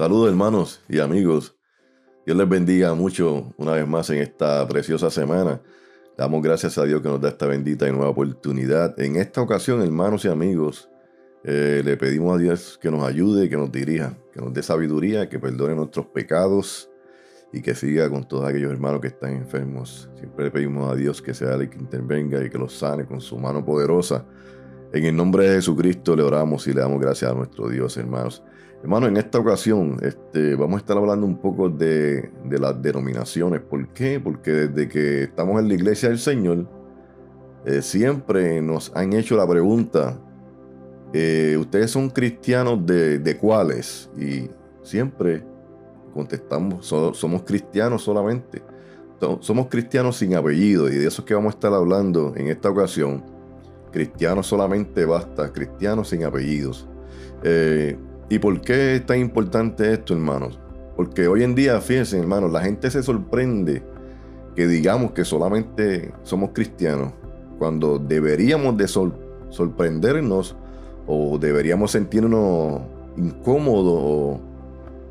Saludos hermanos y amigos. Dios les bendiga mucho una vez más en esta preciosa semana. Damos gracias a Dios que nos da esta bendita y nueva oportunidad. En esta ocasión, hermanos y amigos, eh, le pedimos a Dios que nos ayude, que nos dirija, que nos dé sabiduría, que perdone nuestros pecados y que siga con todos aquellos hermanos que están enfermos. Siempre le pedimos a Dios que sea el que intervenga y que los sane con su mano poderosa. En el nombre de Jesucristo le oramos y le damos gracias a nuestro Dios, hermanos. Hermano, en esta ocasión este, vamos a estar hablando un poco de, las denominaciones. ¿Por qué? Porque desde que estamos en la iglesia del Señor, eh, siempre nos han hecho la pregunta, eh, ¿ustedes son cristianos de, cuáles? Y siempre contestamos, somos cristianos solamente. Somos cristianos sin apellido y de eso es que vamos a estar hablando en esta ocasión. Cristianos solamente basta, cristianos sin apellidos. Eh, ¿Y por qué es tan importante esto, hermanos? Porque hoy en día, fíjense, hermanos, la gente se sorprende que digamos que solamente somos cristianos, cuando deberíamos de sorprendernos o deberíamos sentirnos incómodos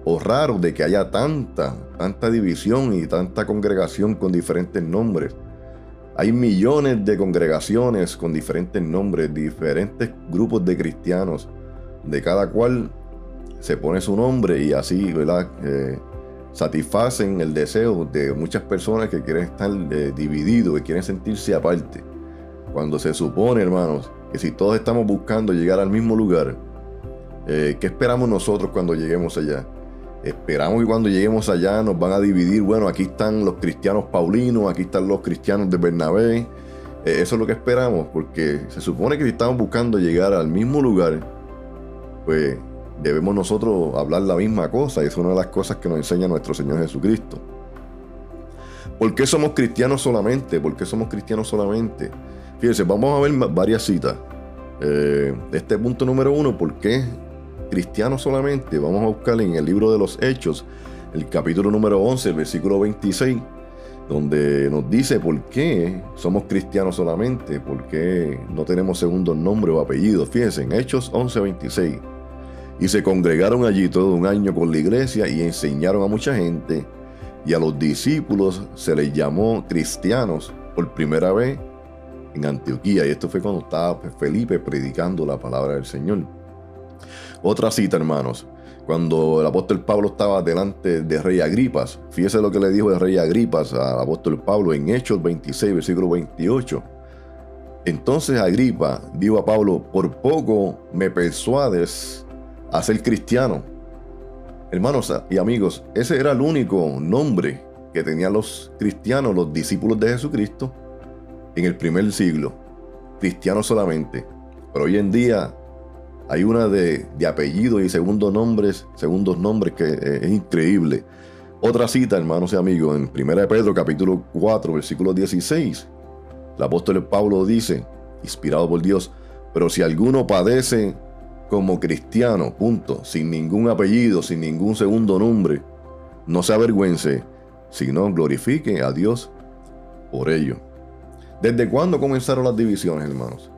o, raros de que haya tanta, tanta división y tanta congregación con diferentes nombres. Hay millones de congregaciones con diferentes nombres, diferentes grupos de cristianos, de cada cual se pone su nombre y así, ¿verdad? Eh, satisfacen el deseo de muchas personas que quieren estar eh, divididos, que quieren sentirse aparte. Cuando se supone, hermanos, que si todos estamos buscando llegar al mismo lugar, eh, ¿qué esperamos nosotros cuando lleguemos allá? Esperamos que cuando lleguemos allá nos van a dividir, bueno, aquí están los cristianos paulinos, aquí están los cristianos de Bernabé. eso es lo que esperamos, porque se supone que si estamos buscando llegar al mismo lugar, pues debemos nosotros hablar la misma cosa y es una de las cosas que nos enseña nuestro Señor Jesucristo. ¿Por qué somos cristianos solamente? ¿Por qué somos cristianos solamente? Fíjense, vamos a ver varias citas. Eh, este punto número uno, ¿por qué cristianos solamente? Vamos a buscar en el libro de los Hechos, el capítulo número 11, el versículo 26, donde nos dice por qué somos cristianos solamente, por qué no tenemos segundo nombre o apellido. Fíjense, en Hechos 11, 26. Y se congregaron allí todo un año con la iglesia y enseñaron a mucha gente. Y a los discípulos se les llamó cristianos por primera vez en Antioquía. Y esto fue cuando estaba Felipe predicando la palabra del Señor. Otra cita, hermanos. Cuando el apóstol Pablo estaba delante de rey Agripas, fíjese lo que le dijo el rey Agripas al apóstol Pablo en Hechos 26, versículo 28. Entonces Agripa dijo a Pablo, por poco me persuades a ser cristiano. Hermanos y amigos, ese era el único nombre que tenían los cristianos, los discípulos de Jesucristo, en el primer siglo. Cristianos solamente. Pero hoy en día hay una de, de apellidos y segundos nombres, segundos nombres que eh, es increíble. Otra cita, hermanos y amigos, en 1 Pedro capítulo 4, versículo 16. El apóstol Pablo dice, inspirado por Dios, pero si alguno padece como cristiano, punto, sin ningún apellido, sin ningún segundo nombre, no se avergüence, sino glorifique a Dios por ello. ¿Desde cuándo comenzaron las divisiones, hermanos?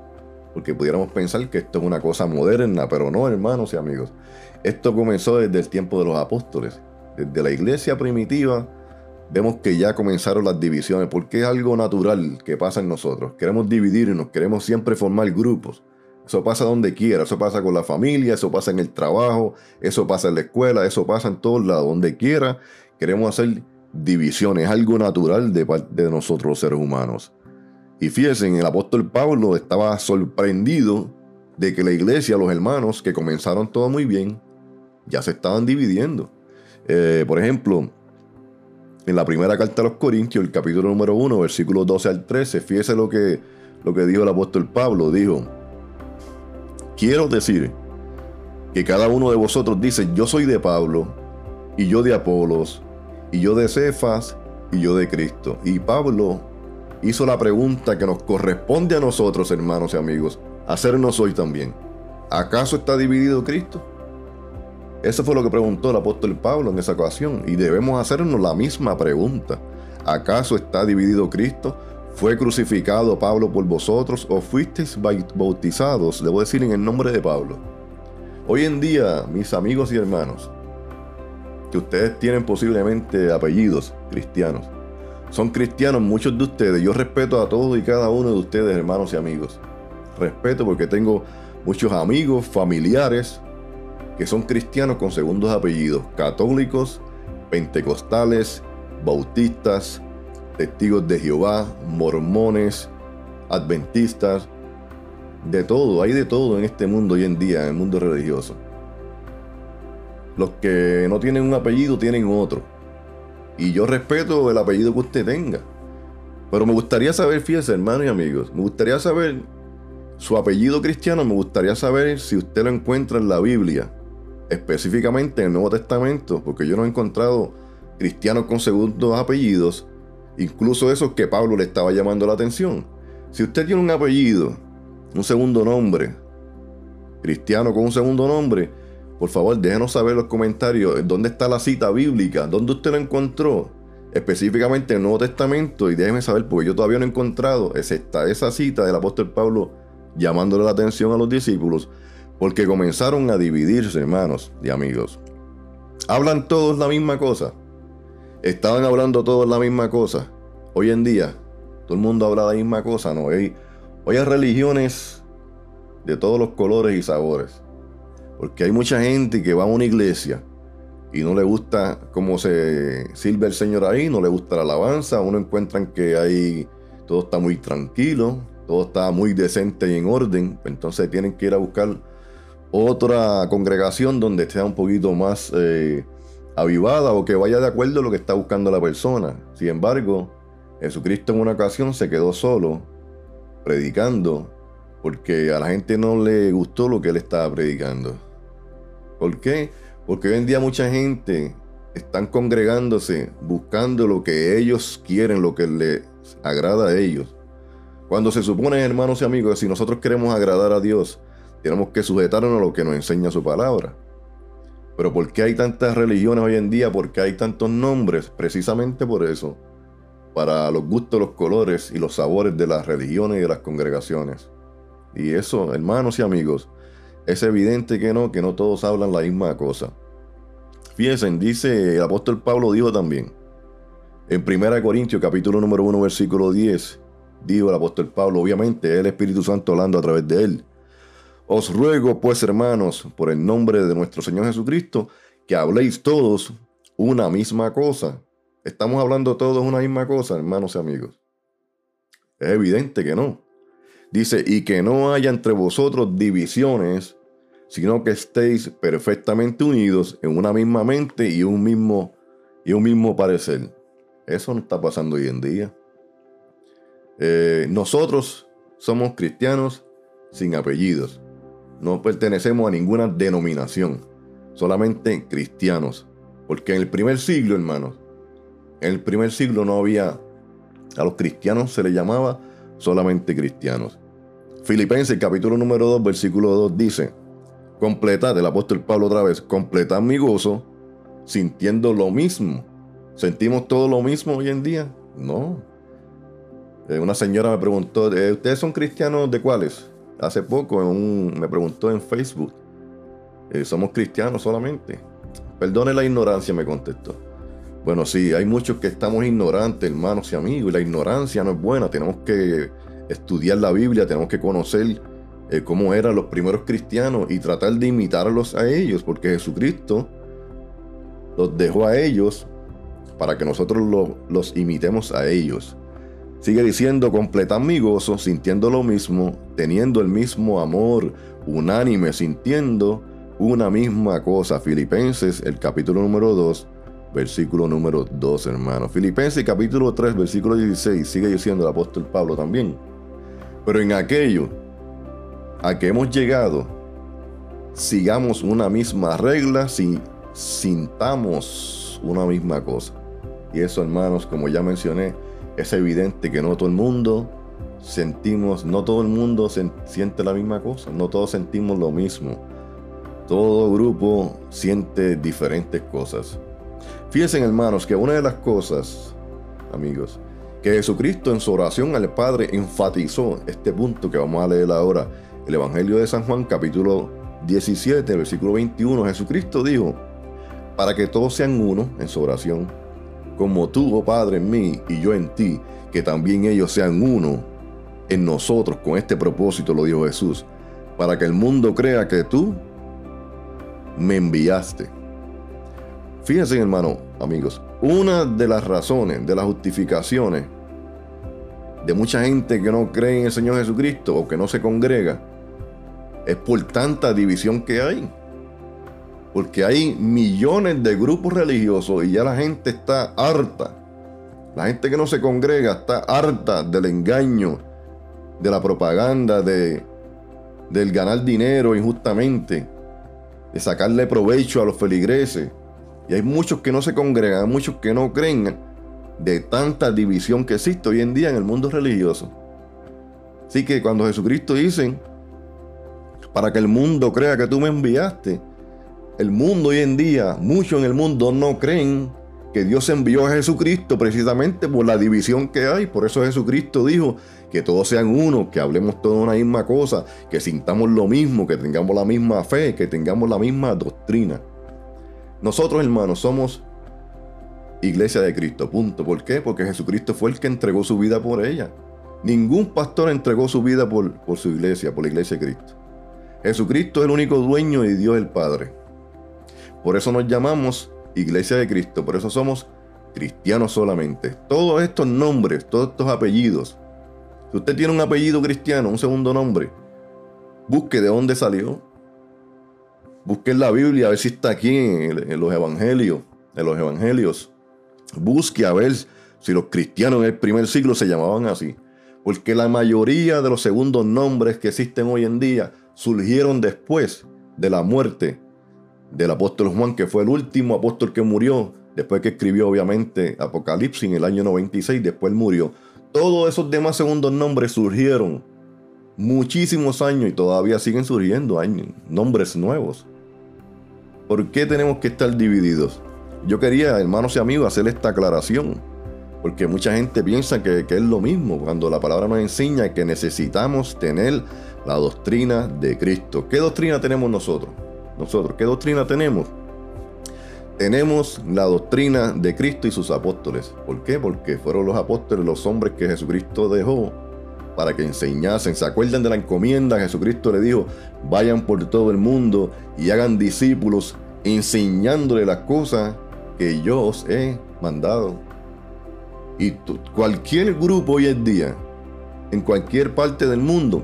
Porque pudiéramos pensar que esto es una cosa moderna, pero no, hermanos y amigos. Esto comenzó desde el tiempo de los apóstoles. Desde la iglesia primitiva vemos que ya comenzaron las divisiones, porque es algo natural que pasa en nosotros. Queremos dividirnos, queremos siempre formar grupos. Eso pasa donde quiera, eso pasa con la familia, eso pasa en el trabajo, eso pasa en la escuela, eso pasa en todos lados, donde quiera. Queremos hacer divisiones, algo natural de de nosotros seres humanos. Y fíjense, el apóstol Pablo estaba sorprendido de que la iglesia, los hermanos, que comenzaron todo muy bien, ya se estaban dividiendo. Eh, por ejemplo, en la primera carta a los Corintios, el capítulo número 1, versículos 12 al 13, fíjese lo que, lo que dijo el apóstol Pablo, dijo, Quiero decir que cada uno de vosotros dice, yo soy de Pablo, y yo de Apolos, y yo de Cefas, y yo de Cristo. Y Pablo hizo la pregunta que nos corresponde a nosotros, hermanos y amigos, hacernos hoy también. ¿Acaso está dividido Cristo? Eso fue lo que preguntó el apóstol Pablo en esa ocasión, y debemos hacernos la misma pregunta. ¿Acaso está dividido Cristo? ¿Fue crucificado Pablo por vosotros o fuisteis bautizados, debo decir, en el nombre de Pablo? Hoy en día, mis amigos y hermanos, que ustedes tienen posiblemente apellidos cristianos. Son cristianos muchos de ustedes. Yo respeto a todos y cada uno de ustedes, hermanos y amigos. Respeto porque tengo muchos amigos, familiares, que son cristianos con segundos apellidos. Católicos, pentecostales, bautistas, testigos de Jehová, mormones, adventistas, de todo, hay de todo en este mundo hoy en día, en el mundo religioso. Los que no tienen un apellido tienen otro. Y yo respeto el apellido que usted tenga. Pero me gustaría saber, fíjense, hermanos y amigos, me gustaría saber su apellido cristiano, me gustaría saber si usted lo encuentra en la Biblia, específicamente en el Nuevo Testamento, porque yo no he encontrado cristianos con segundos apellidos, incluso esos que Pablo le estaba llamando la atención. Si usted tiene un apellido, un segundo nombre, cristiano con un segundo nombre, por favor déjenos saber en los comentarios dónde está la cita bíblica, dónde usted lo encontró, específicamente en el Nuevo Testamento, y déjeme saber, porque yo todavía no he encontrado esa, esa cita del apóstol Pablo llamándole la atención a los discípulos, porque comenzaron a dividirse, hermanos y amigos. Hablan todos la misma cosa. Estaban hablando todos la misma cosa. Hoy en día, todo el mundo habla la misma cosa, ¿no? Hoy hay religiones de todos los colores y sabores. Porque hay mucha gente que va a una iglesia y no le gusta cómo se sirve el Señor ahí, no le gusta la alabanza, uno encuentran que ahí todo está muy tranquilo, todo está muy decente y en orden, entonces tienen que ir a buscar otra congregación donde esté un poquito más eh, avivada o que vaya de acuerdo a lo que está buscando la persona. Sin embargo, Jesucristo en una ocasión se quedó solo predicando porque a la gente no le gustó lo que él estaba predicando. ¿Por qué? Porque hoy en día mucha gente están congregándose buscando lo que ellos quieren, lo que les agrada a ellos. Cuando se supone, hermanos y amigos, que si nosotros queremos agradar a Dios, tenemos que sujetarnos a lo que nos enseña su palabra. Pero ¿por qué hay tantas religiones hoy en día? ¿Por qué hay tantos nombres? Precisamente por eso. Para los gustos, los colores y los sabores de las religiones y de las congregaciones. Y eso, hermanos y amigos, es evidente que no, que no todos hablan la misma cosa. Fíjense, dice el apóstol Pablo dijo también, en 1 Corintios capítulo número 1 versículo 10, dijo el apóstol Pablo, obviamente el Espíritu Santo hablando a través de él. Os ruego pues, hermanos, por el nombre de nuestro Señor Jesucristo, que habléis todos una misma cosa. ¿Estamos hablando todos una misma cosa, hermanos y amigos? Es evidente que no. Dice, y que no haya entre vosotros divisiones, sino que estéis perfectamente unidos en una misma mente y un mismo, y un mismo parecer. Eso no está pasando hoy en día. Eh, nosotros somos cristianos sin apellidos. No pertenecemos a ninguna denominación. Solamente cristianos. Porque en el primer siglo, hermanos, en el primer siglo no había... A los cristianos se les llamaba solamente cristianos. Filipenses capítulo número 2, versículo 2 dice, completad, el apóstol Pablo otra vez, completad mi gozo sintiendo lo mismo. ¿Sentimos todo lo mismo hoy en día? No. Eh, una señora me preguntó, eh, ¿ustedes son cristianos de cuáles? Hace poco me preguntó en Facebook. Eh, somos cristianos solamente. Perdone la ignorancia, me contestó. Bueno, sí, hay muchos que estamos ignorantes, hermanos y amigos, y la ignorancia no es buena. Tenemos que estudiar la Biblia, tenemos que conocer cómo eran los primeros cristianos y tratar de imitarlos a ellos, porque Jesucristo los dejó a ellos para que nosotros los imitemos a ellos. Sigue diciendo, completad mi gozo, sintiendo lo mismo, teniendo el mismo amor, unánime, sintiendo una misma cosa. Filipenses, el capítulo número 2, versículo número 2, hermano. Filipenses, capítulo 3, versículo 16, sigue diciendo el apóstol Pablo también. Pero en aquello a que hemos llegado, sigamos una misma regla, si sintamos una misma cosa. Y eso, hermanos, como ya mencioné, es evidente que no todo el mundo sentimos, no todo el mundo siente la misma cosa, no todos sentimos lo mismo. Todo grupo siente diferentes cosas. Fíjense hermanos que una de las cosas, amigos, que Jesucristo en su oración al Padre enfatizó este punto que vamos a leer ahora, el Evangelio de San Juan capítulo 17, versículo 21, Jesucristo dijo, para que todos sean uno en su oración, como tú, oh Padre, en mí y yo en ti, que también ellos sean uno en nosotros con este propósito, lo dijo Jesús, para que el mundo crea que tú me enviaste. Fíjense, hermano, amigos, una de las razones, de las justificaciones de mucha gente que no cree en el Señor Jesucristo o que no se congrega, es por tanta división que hay. Porque hay millones de grupos religiosos y ya la gente está harta. La gente que no se congrega está harta del engaño, de la propaganda, de, del ganar dinero injustamente, de sacarle provecho a los feligreses. Y hay muchos que no se congregan, muchos que no creen de tanta división que existe hoy en día en el mundo religioso. Así que cuando Jesucristo dice, para que el mundo crea que tú me enviaste, el mundo hoy en día, muchos en el mundo no creen que Dios envió a Jesucristo precisamente por la división que hay. Por eso Jesucristo dijo que todos sean uno, que hablemos toda una misma cosa, que sintamos lo mismo, que tengamos la misma fe, que tengamos la misma doctrina. Nosotros, hermanos, somos iglesia de Cristo, punto. ¿Por qué? Porque Jesucristo fue el que entregó su vida por ella. Ningún pastor entregó su vida por, por su iglesia, por la iglesia de Cristo. Jesucristo es el único dueño y Dios el Padre. Por eso nos llamamos iglesia de Cristo, por eso somos cristianos solamente. Todos estos nombres, todos estos apellidos. Si usted tiene un apellido cristiano, un segundo nombre, busque de dónde salió. Busque en la Biblia a ver si está aquí en, los evangelios, en los evangelios. Busque a ver si los cristianos en el primer siglo se llamaban así. Porque la mayoría de los segundos nombres que existen hoy en día surgieron después de la muerte del apóstol Juan, que fue el último apóstol que murió, después que escribió obviamente Apocalipsis en el año 96, después murió. Todos esos demás segundos nombres surgieron muchísimos años y todavía siguen surgiendo nombres nuevos. ¿Por qué tenemos que estar divididos? Yo quería, hermanos y amigos, hacer esta aclaración, porque mucha gente piensa que, es lo mismo, cuando la palabra nos enseña que necesitamos tener la doctrina de Cristo. ¿Qué doctrina tenemos nosotros? Nosotros, ¿qué doctrina tenemos? Tenemos la doctrina de Cristo y sus apóstoles. ¿Por qué? Porque fueron los apóstoles los hombres que Jesucristo dejó para que enseñasen. ¿Se acuerdan de la encomienda? Jesucristo le dijo, vayan por todo el mundo y hagan discípulos enseñándole las cosas que yo os he mandado. Y cualquier grupo hoy en día, en cualquier parte del mundo,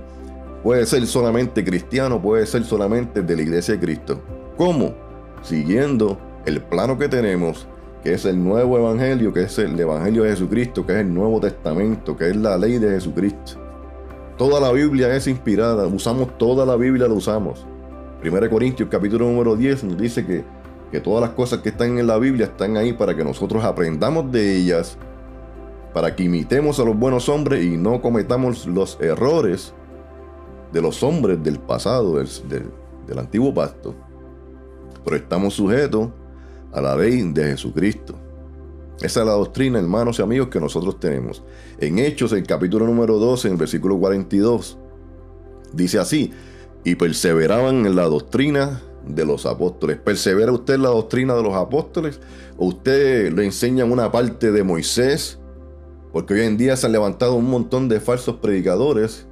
puede ser solamente cristiano, puede ser solamente de la iglesia de Cristo. ¿Cómo? Siguiendo el plano que tenemos, que es el nuevo evangelio, que es el evangelio de Jesucristo, que es el Nuevo Testamento, que es la ley de Jesucristo. Toda la Biblia es inspirada, usamos toda la Biblia, la usamos. 1 Corintios capítulo número 10 nos dice que que todas las cosas que están en la Biblia están ahí para que nosotros aprendamos de ellas, para que imitemos a los buenos hombres y no cometamos los errores de los hombres del pasado, del, antiguo pacto. Pero estamos sujetos a la ley de Jesucristo. Esa es la doctrina, hermanos y amigos, que nosotros tenemos. En Hechos, el capítulo número 12, en el versículo 42, dice así, y perseveraban en la doctrina de los apóstoles. ¿Persevera usted en la doctrina de los apóstoles? ¿O usted le enseña una parte de Moisés? Porque hoy en día se han levantado un montón de falsos predicadores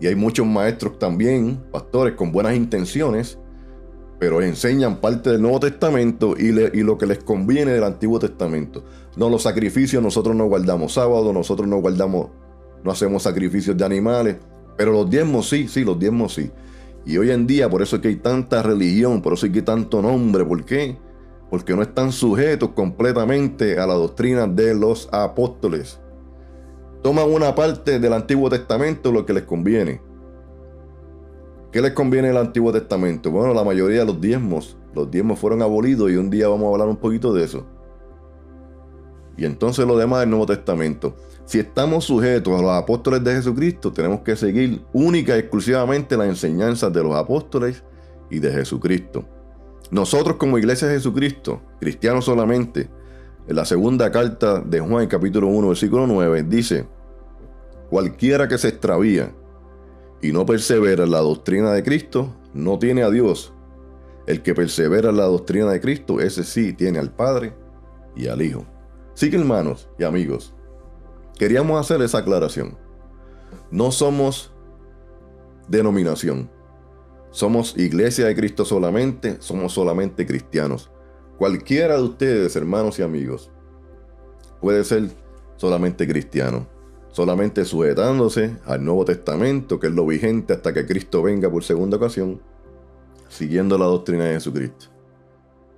y hay muchos maestros también, pastores con buenas intenciones, pero enseñan parte del Nuevo Testamento y, y, lo que les conviene del Antiguo Testamento. No los sacrificios, nosotros no guardamos sábado, nosotros no guardamos, no hacemos sacrificios de animales, pero los diezmos sí, sí, los diezmos sí. Y hoy en día, por eso es que hay tanta religión, por eso hay que tanto nombre. ¿Por qué? Porque no están sujetos completamente a la doctrina de los apóstoles. Toman una parte del Antiguo Testamento lo que les conviene. ¿Qué les conviene el Antiguo Testamento? Bueno, la mayoría de los diezmos. Los diezmos fueron abolidos y un día vamos a hablar un poquito de eso. Y entonces lo demás del Nuevo Testamento. Si estamos sujetos a los apóstoles de Jesucristo, tenemos que seguir única y exclusivamente las enseñanzas de los apóstoles y de Jesucristo. Nosotros como iglesia de Jesucristo, cristianos solamente, en la segunda carta de Juan, capítulo 1, versículo 9, dice, cualquiera que se extravía y no persevera en la doctrina de Cristo, no tiene a Dios. El que persevera en la doctrina de Cristo, ese sí tiene al Padre y al Hijo. Así que hermanos y amigos, queríamos hacer esa aclaración. No somos denominación. Somos iglesia de Cristo solamente, somos solamente cristianos. Cualquiera de ustedes, hermanos y amigos, puede ser solamente cristiano, solamente sujetándose al Nuevo Testamento, que es lo vigente hasta que Cristo venga por segunda ocasión, siguiendo la doctrina de Jesucristo.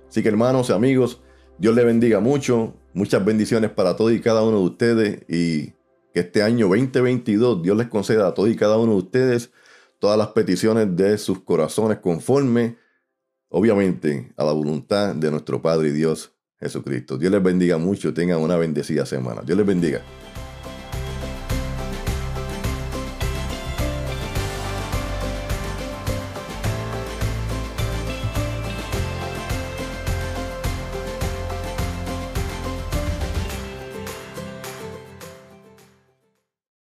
Así que hermanos y amigos, Dios le bendiga mucho, muchas bendiciones para todos y cada uno de ustedes y que este año 2022 Dios les conceda a todos y cada uno de ustedes todas las peticiones de sus corazones conforme, obviamente, a la voluntad de nuestro Padre y Dios Jesucristo. Dios les bendiga mucho, tengan una bendecida semana. Dios les bendiga.